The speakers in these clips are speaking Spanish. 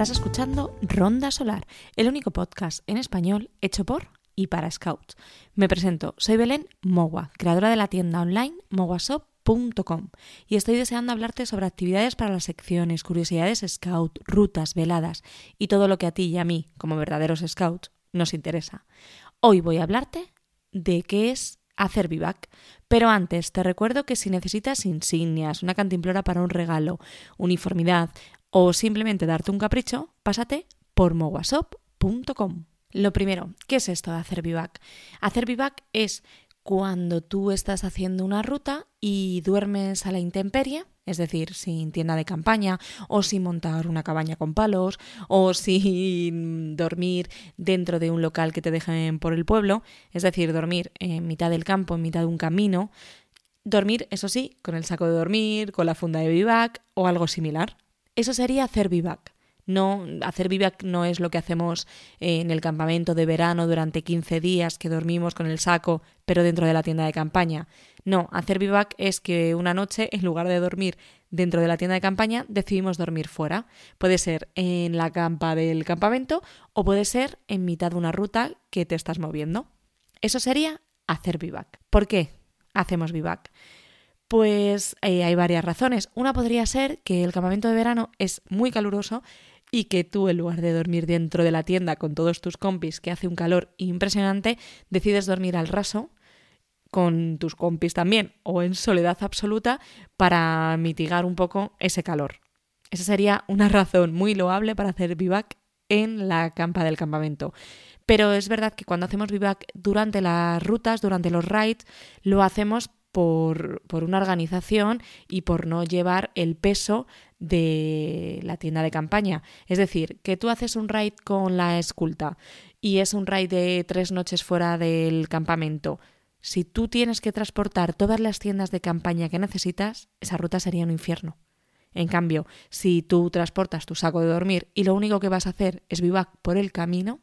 Estás escuchando Ronda Solar, el único podcast en español hecho por y para Scouts. Me presento, soy Belén Mogua, creadora de la tienda online moguasop.com y estoy deseando hablarte sobre actividades para las secciones, curiosidades Scout, rutas, veladas y todo lo que a ti y a mí, como verdaderos Scouts, nos interesa. Hoy voy a hablarte de qué es hacer vivac. Pero antes, te recuerdo que si necesitas insignias, una cantimplora para un regalo, uniformidad o simplemente darte un capricho, pásate por moguasop.com. Lo primero, ¿qué es esto de hacer vivac? Hacer vivac es cuando tú estás haciendo una ruta y duermes a la intemperie, es decir, sin tienda de campaña, o sin montar una cabaña con palos, o sin dormir dentro de un local que te dejen por el pueblo, es decir, dormir en mitad del campo, en mitad de un camino, dormir, eso sí, con el saco de dormir, con la funda de vivac o algo similar. Eso sería hacer vivac. No, hacer vivac no es lo que hacemos en el campamento de verano durante 15 días que dormimos con el saco, pero dentro de la tienda de campaña. No, hacer vivac es que una noche, en lugar de dormir dentro de la tienda de campaña, decidimos dormir fuera. Puede ser en la campa del campamento o puede ser en mitad de una ruta que te estás moviendo. Eso sería hacer vivac. ¿Por qué hacemos vivac? Pues eh, hay varias razones. Una podría ser que el campamento de verano es muy caluroso y que tú, en lugar de dormir dentro de la tienda con todos tus compis, que hace un calor impresionante, decides dormir al raso con tus compis también o en soledad absoluta para mitigar un poco ese calor. Esa sería una razón muy loable para hacer vivac en la campa del campamento. Pero es verdad que cuando hacemos vivac durante las rutas, durante los rides, lo hacemos por, por, una organización y por no llevar el peso de la tienda de campaña. Es decir, que tú haces un raid con la esculta y es un raid de tres noches fuera del campamento. Si tú tienes que transportar todas las tiendas de campaña que necesitas, esa ruta sería un infierno. En cambio, si tú transportas tu saco de dormir y lo único que vas a hacer es vivac por el camino,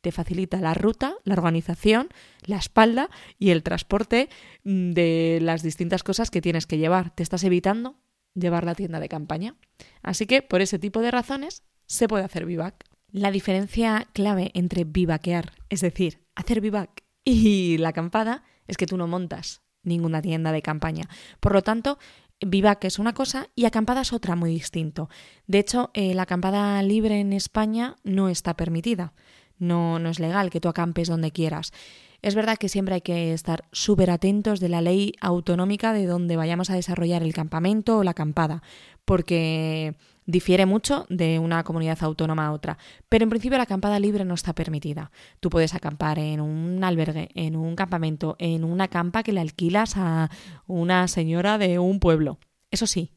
te facilita la ruta, la organización, la espalda y el transporte mm, de las distintas cosas que tienes que llevar. Te estás evitando llevar la tienda de campaña. Así que, por ese tipo de razones, se puede hacer vivac. La diferencia clave entre vivaquear, es decir, hacer vivac y la acampada, es que tú no montas ninguna tienda de campaña. Por lo tanto, vivac es una cosa y acampada es otra muy distinto. De hecho, eh, la acampada libre en España no está permitida no, no es legal que tú acampes donde quieras. Es verdad que siempre hay que estar súper atentos de la ley autonómica de donde vayamos a desarrollar el campamento o la acampada, porque difiere mucho de una comunidad autónoma a otra. Pero en principio la acampada libre no está permitida. Tú puedes acampar en un albergue, en un campamento, en una campa que le alquilas a una señora de un pueblo. Eso sí,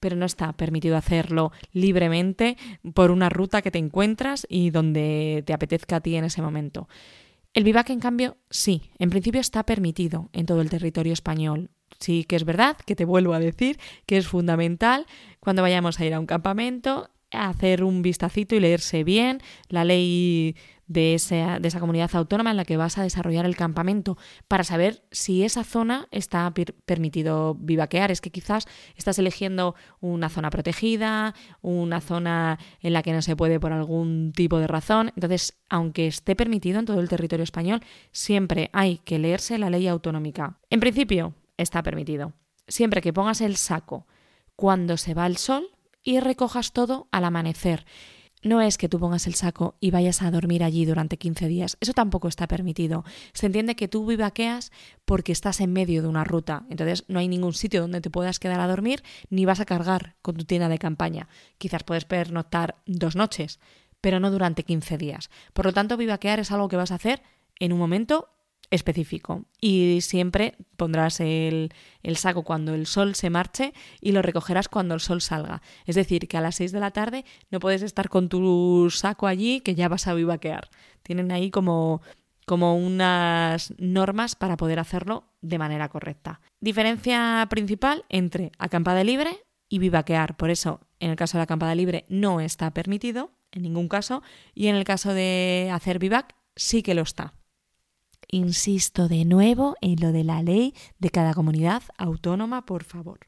pero no está permitido hacerlo libremente por una ruta que te encuentras y donde te apetezca a ti en ese momento. El vivac, en cambio, sí, en principio está permitido en todo el territorio español. Sí que es verdad que te vuelvo a decir que es fundamental cuando vayamos a ir a un campamento hacer un vistacito y leerse bien la ley de esa, de esa comunidad autónoma en la que vas a desarrollar el campamento para saber si esa zona está permitido vivaquear. Es que quizás estás eligiendo una zona protegida, una zona en la que no se puede por algún tipo de razón. Entonces, aunque esté permitido en todo el territorio español, siempre hay que leerse la ley autonómica. En principio, está permitido. Siempre que pongas el saco cuando se va el sol y recojas todo al amanecer no es que tú pongas el saco y vayas a dormir allí durante 15 días. Eso tampoco está permitido. Se entiende que tú vivaqueas porque estás en medio de una ruta. Entonces no hay ningún sitio donde te puedas quedar a dormir ni vas a cargar con tu tienda de campaña. Quizás puedes pernoctar dos noches, pero no durante 15 días. Por lo tanto, vivaquear es algo que vas a hacer en un momento específico y siempre pondrás el, saco cuando el sol se marche y lo recogerás cuando el sol salga. Es decir, que a las 6 de la tarde no puedes estar con tu saco allí que ya vas a vivaquear. Tienen ahí como, como unas normas para poder hacerlo de manera correcta. Diferencia principal entre acampada libre y vivaquear. Por eso, en el caso de la acampada libre no está permitido en ningún caso y en el caso de hacer vivac sí que lo está. Insisto de nuevo en lo de la ley de cada comunidad autónoma, por favor.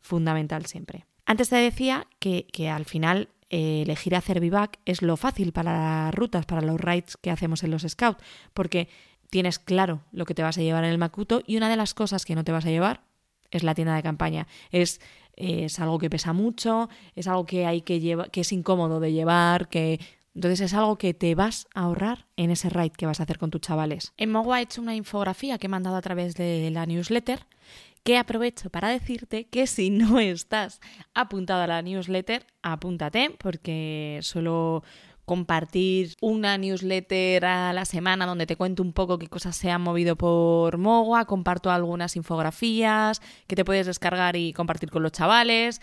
Fundamental siempre. Antes te decía que, al final eh, elegir hacer vivac es lo fácil para las rutas, para los rides que hacemos en los scouts, porque tienes claro lo que te vas a llevar en el Makuto y una de las cosas que no te vas a llevar es la tienda de campaña. Es, es algo que pesa mucho, es algo que hay que llevar, que es incómodo de llevar, que entonces es algo que te vas a ahorrar en ese ride que vas a hacer con tus chavales. En Mogua he hecho una infografía que he mandado a través de la newsletter que aprovecho para decirte que si no estás apuntado a la newsletter, apúntate porque suelo compartir una newsletter a la semana donde te cuento un poco qué cosas se han movido por Mogua, comparto algunas infografías que te puedes descargar y compartir con los chavales.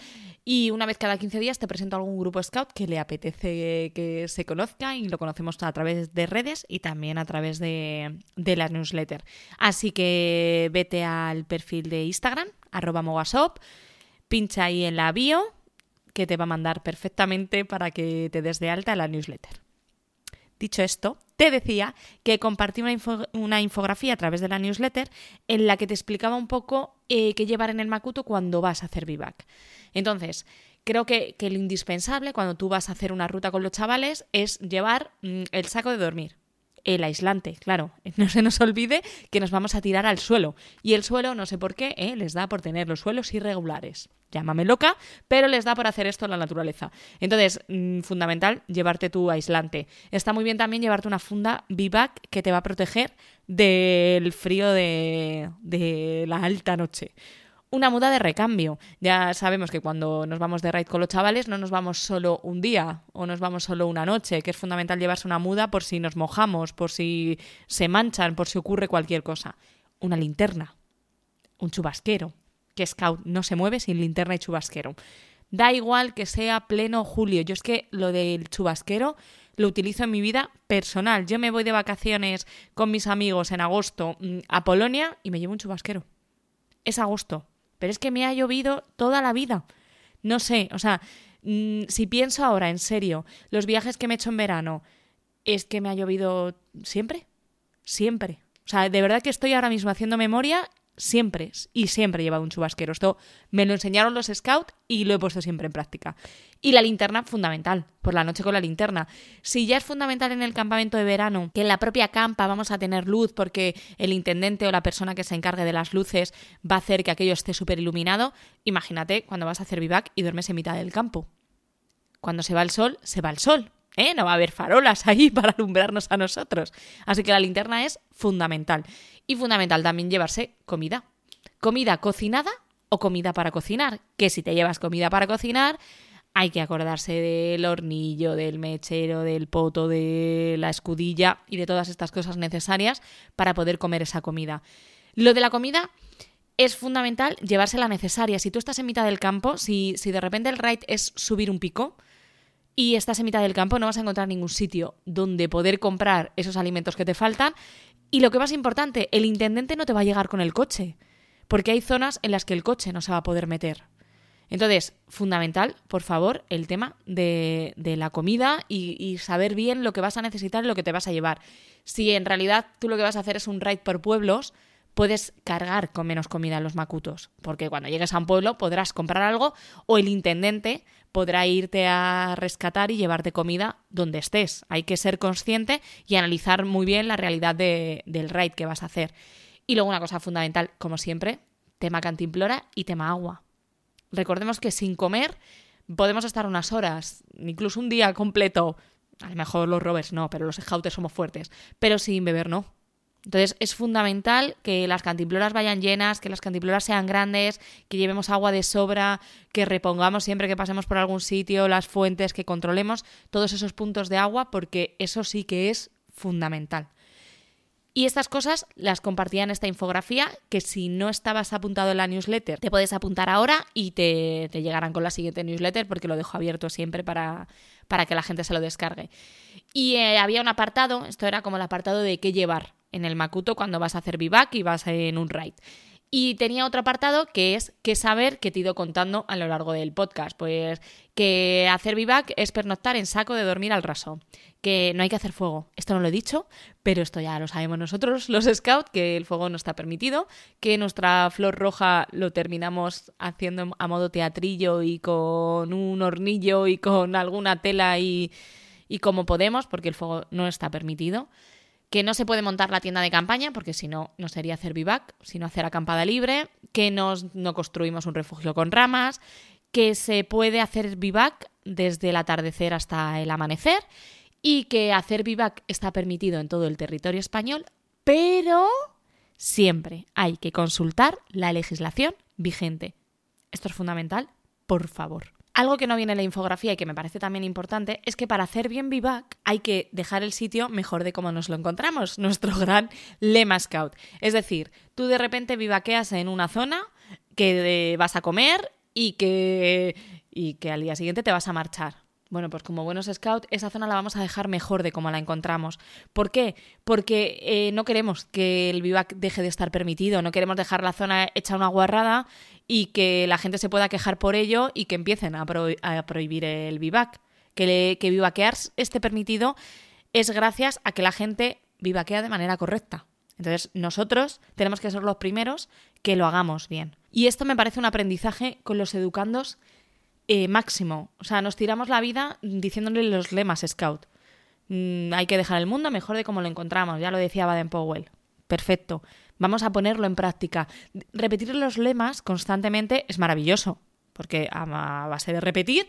Y una vez cada 15 días te presento a algún grupo scout que le apetece que se conozca y lo conocemos a través de redes y también a través de, de la newsletter. Así que vete al perfil de Instagram, arroba mogasop, pincha ahí en la bio que te va a mandar perfectamente para que te des de alta la newsletter. Dicho esto, te decía que compartí una, infografía a través de la newsletter en la que te explicaba un poco eh, qué llevar en el Makuto cuando vas a hacer vivac. Entonces, creo que, que, lo indispensable cuando tú vas a hacer una ruta con los chavales es llevar mm, el saco de dormir el aislante, claro. No se nos olvide que nos vamos a tirar al suelo. Y el suelo, no sé por qué, ¿eh? les da por tener los suelos irregulares. Llámame loca, pero les da por hacer esto en la naturaleza. Entonces, mm, fundamental, llevarte tu aislante. Está muy bien también llevarte una funda vivac que te va a proteger del frío de, de la alta noche una muda de recambio. Ya sabemos que cuando nos vamos de raid con los chavales no nos vamos solo un día o nos vamos solo una noche, que es fundamental llevarse una muda por si nos mojamos, por si se manchan, por si ocurre cualquier cosa. Una linterna, un chubasquero, que Scout no se mueve sin linterna y chubasquero. Da igual que sea pleno julio. Yo es que lo del chubasquero lo utilizo en mi vida personal. Yo me voy de vacaciones con mis amigos en agosto mm, a Polonia y me llevo un chubasquero. Es agosto pero es que me ha llovido toda la vida. No sé, o sea, mm, si pienso ahora en serio, los viajes que me he hecho en verano, es que me ha llovido siempre, siempre. O sea, de verdad que estoy ahora mismo haciendo memoria siempre y siempre he llevado un chubasquero. Esto me lo enseñaron los scouts y lo he puesto siempre en práctica. Y la linterna, fundamental, por la noche con la linterna. Si ya es fundamental en el campamento de verano que en la propia campa vamos a tener luz porque el intendente o la persona que se encargue de las luces va a hacer que aquello esté súper iluminado, imagínate cuando vas a hacer vivac y duermes en mitad del campo. Cuando se va el sol, se va el sol. ¿Eh? No va a haber farolas ahí para alumbrarnos a nosotros. Así que la linterna es fundamental. Y fundamental también llevarse comida. Comida cocinada o comida para cocinar. Que si te llevas comida para cocinar, hay que acordarse del hornillo, del mechero, del poto, de la escudilla y de todas estas cosas necesarias para poder comer esa comida. Lo de la comida es fundamental llevarse la necesaria. Si tú estás en mitad del campo, si, si de repente el ride es subir un pico, y estás en mitad del campo, no vas a encontrar ningún sitio donde poder comprar esos alimentos que te faltan. Y lo que más importante, el intendente no te va a llegar con el coche, porque hay zonas en las que el coche no se va a poder meter. Entonces, fundamental, por favor, el tema de, la comida y, saber bien lo que vas a necesitar y lo que te vas a llevar. Si en realidad tú lo que vas a hacer es un ride por pueblos, puedes cargar con menos comida en los macutos, porque cuando llegues a un pueblo podrás comprar algo o el intendente podrá irte a rescatar y llevarte comida donde estés. Hay que ser consciente y analizar muy bien la realidad del raid que vas a hacer. Y luego una cosa fundamental, como siempre, tema cantimplora y tema agua. Recordemos que sin comer podemos estar unas horas, incluso un día completo. A lo mejor los rovers no, pero los scouts somos fuertes. Pero sin beber no. Entonces es fundamental que las cantimploras vayan llenas, que las cantimploras sean grandes, que llevemos agua de sobra, que repongamos siempre que pasemos por algún sitio las fuentes, que controlemos todos esos puntos de agua, porque eso sí que es fundamental. Y estas cosas las compartía en esta infografía, que si no estabas apuntado en la newsletter, te puedes apuntar ahora y te, llegarán con la siguiente newsletter, porque lo dejo abierto siempre para, para que la gente se lo descargue. Y eh, había un apartado, esto era como el apartado de qué llevar en el Makuto cuando vas a hacer vivac y vas en un ride. Y tenía otro apartado que es qué saber que te he ido contando a lo largo del podcast. Pues que hacer vivac es pernoctar en saco de dormir al raso. Que no hay que hacer fuego. Esto no lo he dicho, pero esto ya lo sabemos nosotros, los scouts, que el fuego no está permitido. Que nuestra flor roja lo terminamos haciendo a modo teatrillo y con un hornillo y con alguna tela y, y como podemos, porque el fuego no está permitido que no se puede montar la tienda de campaña, porque si no, no sería hacer vivac, sino hacer acampada libre, que nos, no construimos un refugio con ramas, que se puede hacer vivac desde el atardecer hasta el amanecer y que hacer vivac está permitido en todo el territorio español, pero siempre hay que consultar la legislación vigente. Esto es fundamental, por favor. Algo que no viene en la infografía y que me parece también importante es que para hacer bien vivac hay que dejar el sitio mejor de como nos lo encontramos, nuestro gran lema scout. Es decir, tú de repente vivaqueas en una zona que vas a comer y que, y que al día siguiente te vas a marchar. Bueno, pues como buenos scouts, esa zona la vamos a dejar mejor de como la encontramos. ¿Por qué? Porque eh, no queremos que el vivac deje de estar permitido, no queremos dejar la zona hecha una guarrada y que la gente se pueda quejar por ello y que empiecen a, prohibir el vivac. Que, que vivaquear esté permitido es gracias a que la gente vivaquea de manera correcta. Entonces, nosotros tenemos que ser los primeros que lo hagamos bien. Y esto me parece un aprendizaje con los educandos eh, máximo. O sea, nos tiramos la vida diciéndole los lemas Scout. Mm, hay que dejar el mundo mejor de como lo encontramos, ya lo decía Baden Powell. Perfecto. Vamos a ponerlo en práctica. Repetir los lemas constantemente es maravilloso, porque a base de repetir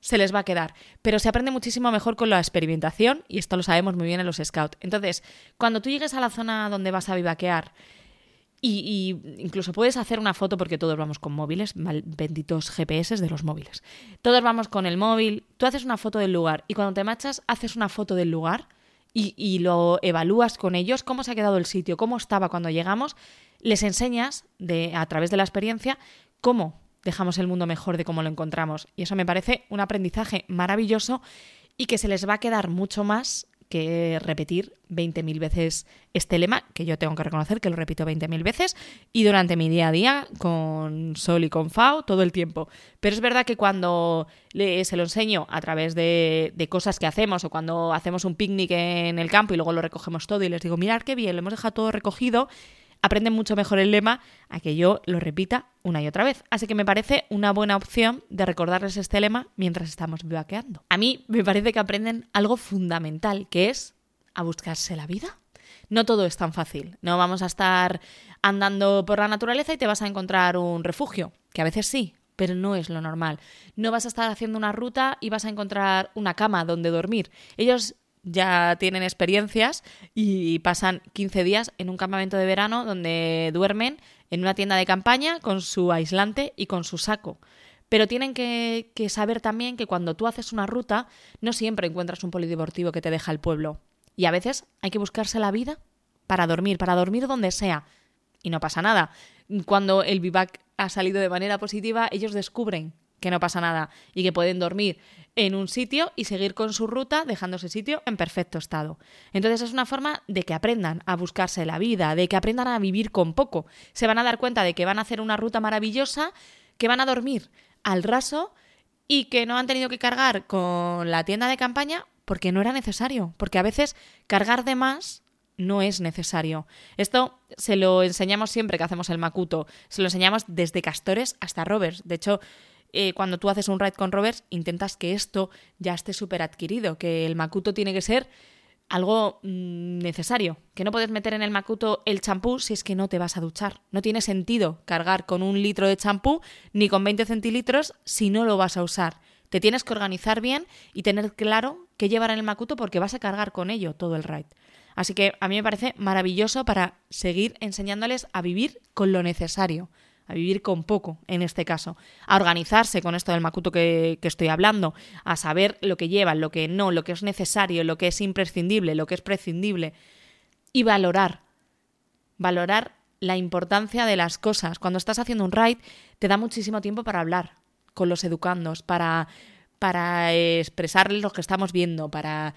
se les va a quedar. Pero se aprende muchísimo mejor con la experimentación y esto lo sabemos muy bien en los scouts. Entonces, cuando tú llegues a la zona donde vas a vivaquear y, incluso puedes hacer una foto porque todos vamos con móviles, benditos GPS de los móviles. Todos vamos con el móvil, tú haces una foto del lugar y cuando te marchas haces una foto del lugar y, lo evalúas con ellos, cómo se ha quedado el sitio, cómo estaba cuando llegamos, les enseñas de, a través de la experiencia cómo dejamos el mundo mejor de cómo lo encontramos. Y eso me parece un aprendizaje maravilloso y que se les va a quedar mucho más que repetir 20.000 veces este lema, que yo tengo que reconocer que lo repito 20.000 veces, y durante mi día a día con Sol y con Fao todo el tiempo. Pero es verdad que cuando se lo enseño a través de, de cosas que hacemos o cuando hacemos un picnic en el campo y luego lo recogemos todo y les digo, mirad qué bien, lo hemos dejado todo recogido, aprenden mucho mejor el lema a que yo lo repita una y otra vez. Así que me parece una buena opción de recordarles este lema mientras estamos vivaqueando. A mí me parece que aprenden algo fundamental, que es a buscarse la vida. No todo es tan fácil. No vamos a estar andando por la naturaleza y te vas a encontrar un refugio, que a veces sí, pero no es lo normal. No vas a estar haciendo una ruta y vas a encontrar una cama donde dormir. Ellos ya tienen experiencias y pasan 15 días en un campamento de verano donde duermen en una tienda de campaña con su aislante y con su saco. Pero tienen que, saber también que cuando tú haces una ruta, no siempre encuentras un polideportivo que te deja el pueblo. Y a veces hay que buscarse la vida para dormir, para dormir donde sea. Y no pasa nada. Cuando el vivac ha salido de manera positiva, ellos descubren que no pasa nada y que pueden dormir en un sitio y seguir con su ruta dejando ese sitio en perfecto estado. Entonces es una forma de que aprendan a buscarse la vida, de que aprendan a vivir con poco. Se van a dar cuenta de que van a hacer una ruta maravillosa, que van a dormir al raso y que no han tenido que cargar con la tienda de campaña porque no era necesario, porque a veces cargar de más no es necesario. Esto se lo enseñamos siempre que hacemos el Macuto, se lo enseñamos desde castores hasta rovers. De hecho, eh, cuando tú haces un ride con rovers, intentas que esto ya esté súper adquirido, que el Makuto tiene que ser algo mm, necesario, que no puedes meter en el Makuto el champú si es que no te vas a duchar. No tiene sentido cargar con un litro de champú ni con 20 centilitros si no lo vas a usar. Te tienes que organizar bien y tener claro qué llevar en el Makuto porque vas a cargar con ello todo el ride. Así que a mí me parece maravilloso para seguir enseñándoles a vivir con lo necesario a vivir con poco en este caso, a organizarse con esto del macuto que, estoy hablando, a saber lo que llevan, lo que no, lo que es necesario, lo que es imprescindible, lo que es prescindible y valorar, valorar la importancia de las cosas. Cuando estás haciendo un ride te da muchísimo tiempo para hablar con los educandos, para, para expresarles lo que estamos viendo, para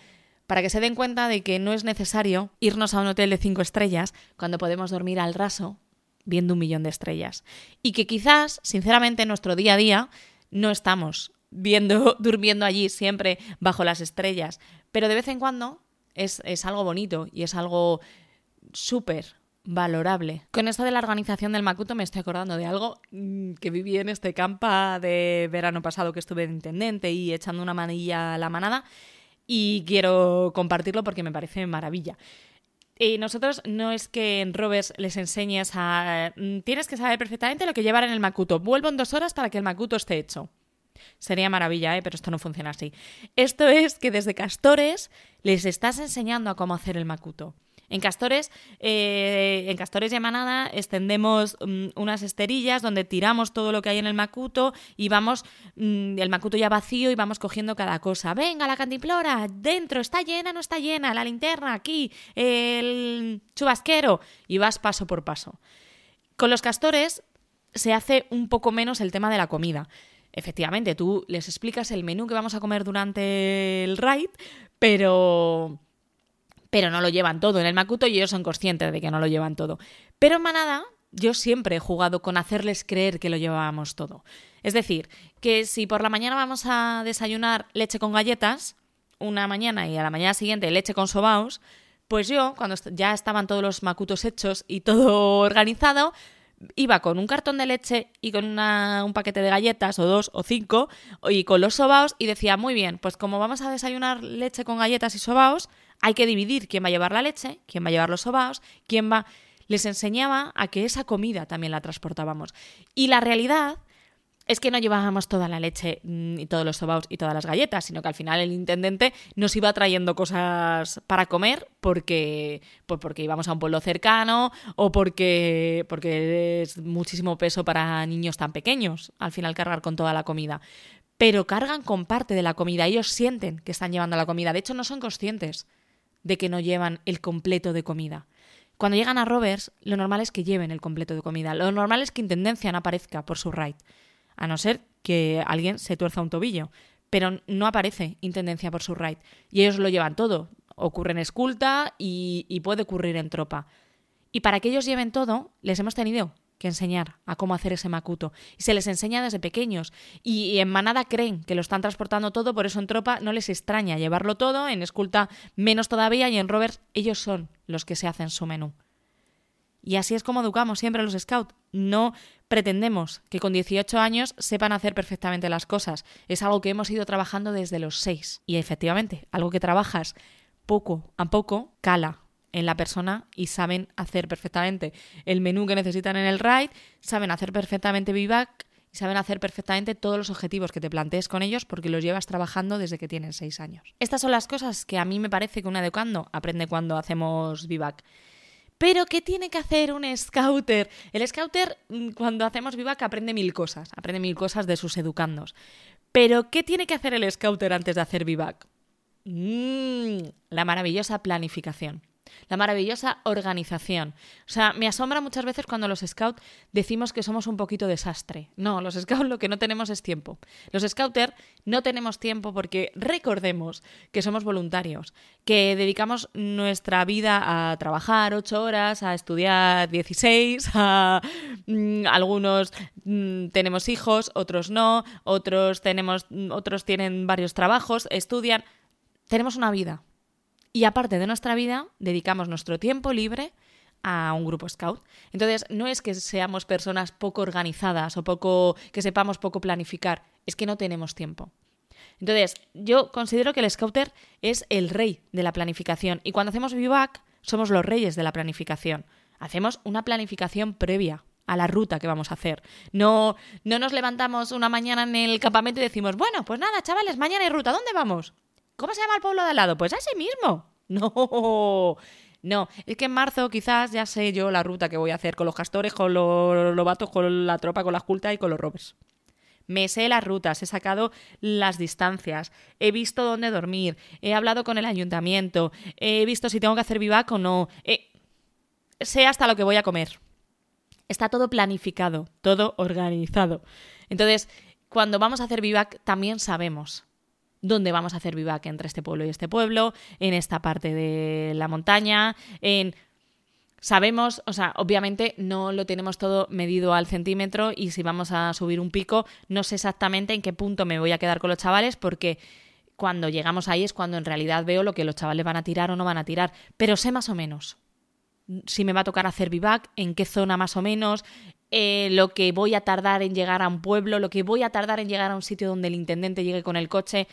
para que se den cuenta de que no es necesario irnos a un hotel de cinco estrellas cuando podemos dormir al raso viendo un millón de estrellas. Y que quizás, sinceramente, en nuestro día a día no estamos viendo, durmiendo allí siempre bajo las estrellas. Pero de vez en cuando es, es algo bonito y es algo súper valorable. Con esto de la organización del Makuto me estoy acordando de algo mm, que viví en este campa de verano pasado que estuve de intendente y echando una manilla a la manada y quiero compartirlo porque me parece maravilla. Y nosotros no es que en Robes les enseñes a... Mm, tienes que saber perfectamente lo que llevar en el Makuto. Vuelvo en dos horas para que el Makuto esté hecho. Sería maravilla, ¿eh? pero esto no funciona así. Esto es que desde Castores les estás enseñando a cómo hacer el Makuto. En Castores, eh, en Castores y Manada extendemos mm, unas esterillas donde tiramos todo lo que hay en el macuto y vamos, mm, el macuto ya vacío y vamos cogiendo cada cosa. Venga, la cantimplora, dentro, está llena, no está llena, la linterna, aquí, el chubasquero, y vas paso por paso. Con los castores se hace un poco menos el tema de la comida. Efectivamente, tú les explicas el menú que vamos a comer durante el ride, pero pero no lo llevan todo en el Makuto y ellos son conscientes de que no lo llevan todo. Pero en Manada yo siempre he jugado con hacerles creer que lo llevábamos todo. Es decir, que si por la mañana vamos a desayunar leche con galletas, una mañana y a la mañana siguiente leche con sobaos, pues yo, cuando ya estaban todos los macutos hechos y todo organizado, iba con un cartón de leche y con un paquete de galletas, o dos o cinco, y con los sobaos, y decía, muy bien, pues como vamos a desayunar leche con galletas y sobaos, hay que dividir quién va a llevar la leche, quién va a llevar los sobaos, quién va... Les enseñaba a que esa comida también la transportábamos. Y la realidad es que no llevábamos toda la leche mm, y todos los sobaos y todas las galletas, sino que al final el intendente nos iba trayendo cosas para comer porque, pues porque íbamos a un pueblo cercano o porque, porque es muchísimo peso para niños tan pequeños, al final cargar con toda la comida. Pero cargan con parte de la comida, ellos sienten que están llevando la comida, de hecho no son conscientes de que no llevan el completo de comida. Cuando llegan a Rovers, lo normal es que lleven el completo de comida. Lo normal es que Intendencia no aparezca por su ride. A no ser que alguien se tuerza un tobillo. Pero no aparece Intendencia por su ride. Y ellos lo llevan todo. Ocurre en esculta y puede ocurrir en tropa. Y para que ellos lleven todo, les hemos tenido que enseñar a cómo hacer ese macuto. Y se les enseña desde pequeños. Y, en manada creen que lo están transportando todo, por eso en tropa no les extraña llevarlo todo, en esculta menos todavía, y en rovers ellos son los que se hacen su menú. Y así es como educamos siempre a los scouts. No pretendemos que con 18 años sepan hacer perfectamente las cosas. Es algo que hemos ido trabajando desde los 6. Y efectivamente, algo que trabajas poco a poco cala en la persona y saben hacer perfectamente el menú que necesitan en el ride, saben hacer perfectamente vivac y saben hacer perfectamente todos los objetivos que te plantees con ellos porque los llevas trabajando desde que tienen seis años. Estas son las cosas que a mí me parece que un educando aprende cuando hacemos vivac. Pero, ¿qué tiene que hacer un scouter? El scouter, mm, cuando hacemos vivac, aprende mil cosas. Aprende mil cosas de sus educandos. Pero, ¿qué tiene que hacer el scouter antes de hacer vivac? Mm, la maravillosa planificación la maravillosa organización. O sea, me asombra muchas veces cuando los scouts decimos que somos un poquito desastre. No, los scouts lo que no tenemos es tiempo. Los scouters no tenemos tiempo porque recordemos que somos voluntarios, que dedicamos nuestra vida a trabajar ocho horas, a estudiar 16, a mm, algunos mm, tenemos hijos, otros no, otros tenemos otros tienen varios trabajos, estudian. Tenemos una vida, y aparte de nuestra vida, dedicamos nuestro tiempo libre a un grupo scout. Entonces, no es que seamos personas poco organizadas o poco que sepamos poco planificar, es que no tenemos tiempo. Entonces, yo considero que el scouter es el rey de la planificación y cuando hacemos vivac somos los reyes de la planificación. Hacemos una planificación previa a la ruta que vamos a hacer. No, no nos levantamos una mañana en el campamento y decimos, bueno, pues nada, chavales, mañana hay ruta, ¿dónde vamos? ¿Cómo se llama el pueblo de al lado? Pues ese mismo. No, no, es que en marzo quizás ya sé yo la ruta que voy a hacer con los castores, con los lobatos, con la tropa, con la cultas y con los robes. Me sé las rutas, he sacado las distancias, he visto dónde dormir, he hablado con el ayuntamiento, he visto si tengo que hacer vivac o no, sé hasta lo que voy a comer. Está todo planificado, todo organizado. Entonces, cuando vamos a hacer vivac también sabemos dónde vamos a hacer vivac entre este pueblo y este pueblo, en esta parte de la montaña, en... Sabemos, o sea, obviamente no lo tenemos todo medido al centímetro y si vamos a subir un pico, no sé exactamente en qué punto me voy a quedar con los chavales porque cuando llegamos ahí es cuando en realidad veo lo que los chavales van a tirar o no van a tirar, pero sé más o menos si me va a tocar hacer vivac, en qué zona más o menos, eh, lo que voy a tardar en llegar a un pueblo, lo que voy a tardar en llegar a un sitio donde el intendente llegue con el coche,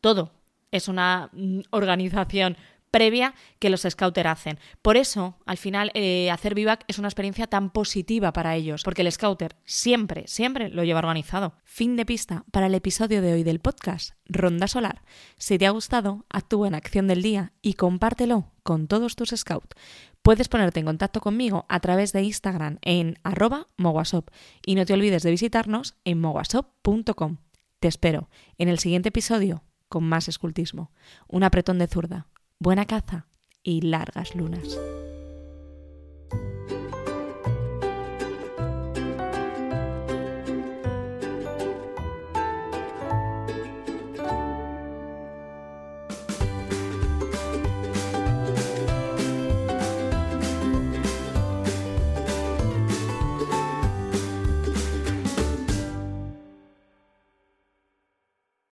todo es una mm, organización previa que los scouters hacen. Por eso, al final, eh, hacer vivac es una experiencia tan positiva para ellos, porque el scouter siempre, siempre lo lleva organizado. Fin de pista para el episodio de hoy del podcast, Ronda Solar. Si te ha gustado, actúa en acción del día y compártelo con todos tus scouts. Puedes ponerte en contacto conmigo a través de Instagram en arroba mogwasop y no te olvides de visitarnos en mogwasop.com. Te espero en el siguiente episodio con más escultismo. Un apretón de zurda buena caza y largas lunas.